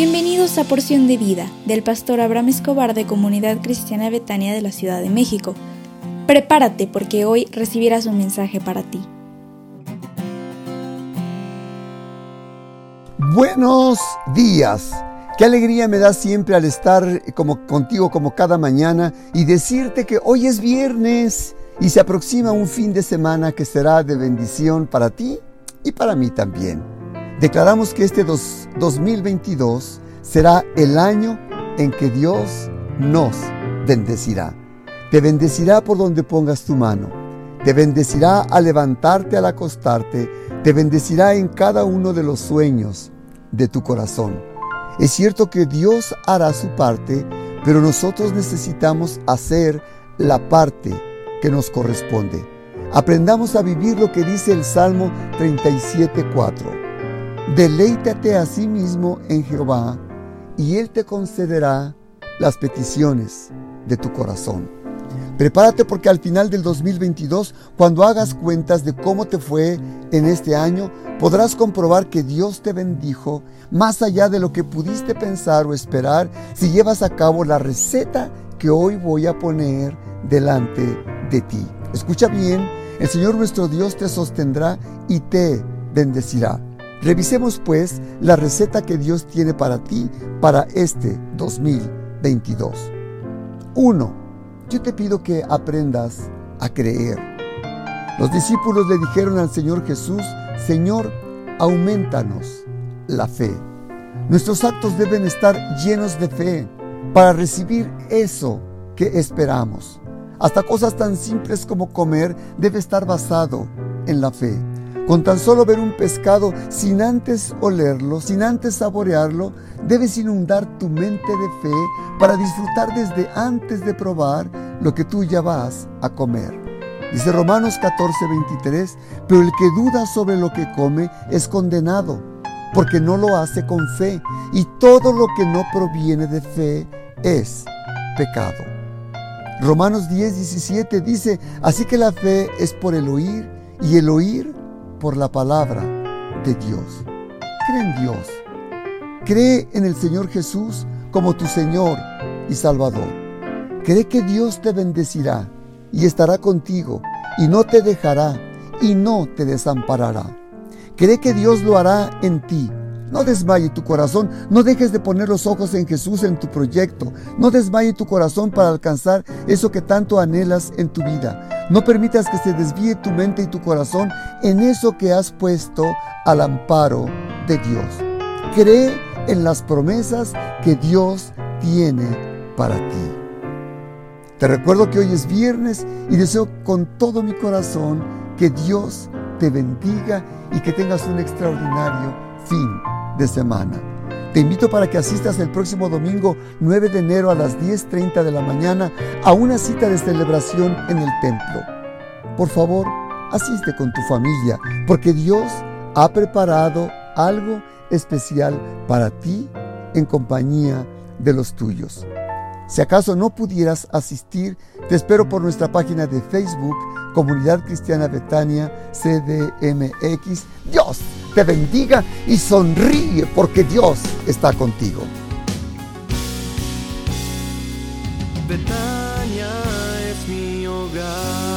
Bienvenidos a Porción de Vida del pastor Abraham Escobar de Comunidad Cristiana Betania de la Ciudad de México. Prepárate porque hoy recibirás un mensaje para ti. Buenos días. Qué alegría me da siempre al estar como contigo como cada mañana y decirte que hoy es viernes y se aproxima un fin de semana que será de bendición para ti y para mí también. Declaramos que este 2022 será el año en que Dios nos bendecirá. Te bendecirá por donde pongas tu mano. Te bendecirá al levantarte, al acostarte. Te bendecirá en cada uno de los sueños de tu corazón. Es cierto que Dios hará su parte, pero nosotros necesitamos hacer la parte que nos corresponde. Aprendamos a vivir lo que dice el Salmo 37.4. Deleítate a sí mismo en Jehová, y Él te concederá las peticiones de tu corazón. Prepárate porque al final del 2022, cuando hagas cuentas de cómo te fue en este año, podrás comprobar que Dios te bendijo más allá de lo que pudiste pensar o esperar si llevas a cabo la receta que hoy voy a poner delante de ti. Escucha bien, el Señor nuestro Dios te sostendrá y te bendecirá. Revisemos pues la receta que Dios tiene para ti para este 2022. 1 yo te pido que aprendas a creer. Los discípulos le dijeron al Señor Jesús, Señor, aumentanos la fe. Nuestros actos deben estar llenos de fe para recibir eso que esperamos. Hasta cosas tan simples como comer debe estar basado en la fe. Con tan solo ver un pescado sin antes olerlo, sin antes saborearlo, debes inundar tu mente de fe para disfrutar desde antes de probar lo que tú ya vas a comer. Dice Romanos 14, 23, pero el que duda sobre lo que come es condenado, porque no lo hace con fe, y todo lo que no proviene de fe es pecado. Romanos 10, 17 dice, así que la fe es por el oír, y el oír por la palabra de Dios. Cree en Dios. Cree en el Señor Jesús como tu Señor y Salvador. Cree que Dios te bendecirá y estará contigo y no te dejará y no te desamparará. Cree que Dios lo hará en ti. No desmaye tu corazón, no dejes de poner los ojos en Jesús en tu proyecto. No desmaye tu corazón para alcanzar eso que tanto anhelas en tu vida. No permitas que se desvíe tu mente y tu corazón en eso que has puesto al amparo de Dios. Cree en las promesas que Dios tiene para ti. Te recuerdo que hoy es viernes y deseo con todo mi corazón que Dios te bendiga y que tengas un extraordinario fin de semana. Te invito para que asistas el próximo domingo 9 de enero a las 10.30 de la mañana a una cita de celebración en el templo. Por favor, asiste con tu familia, porque Dios ha preparado algo especial para ti en compañía de los tuyos. Si acaso no pudieras asistir, te espero por nuestra página de Facebook, Comunidad Cristiana Betania CDMX. Dios te bendiga y sonríe porque Dios está contigo. Betania es mi hogar.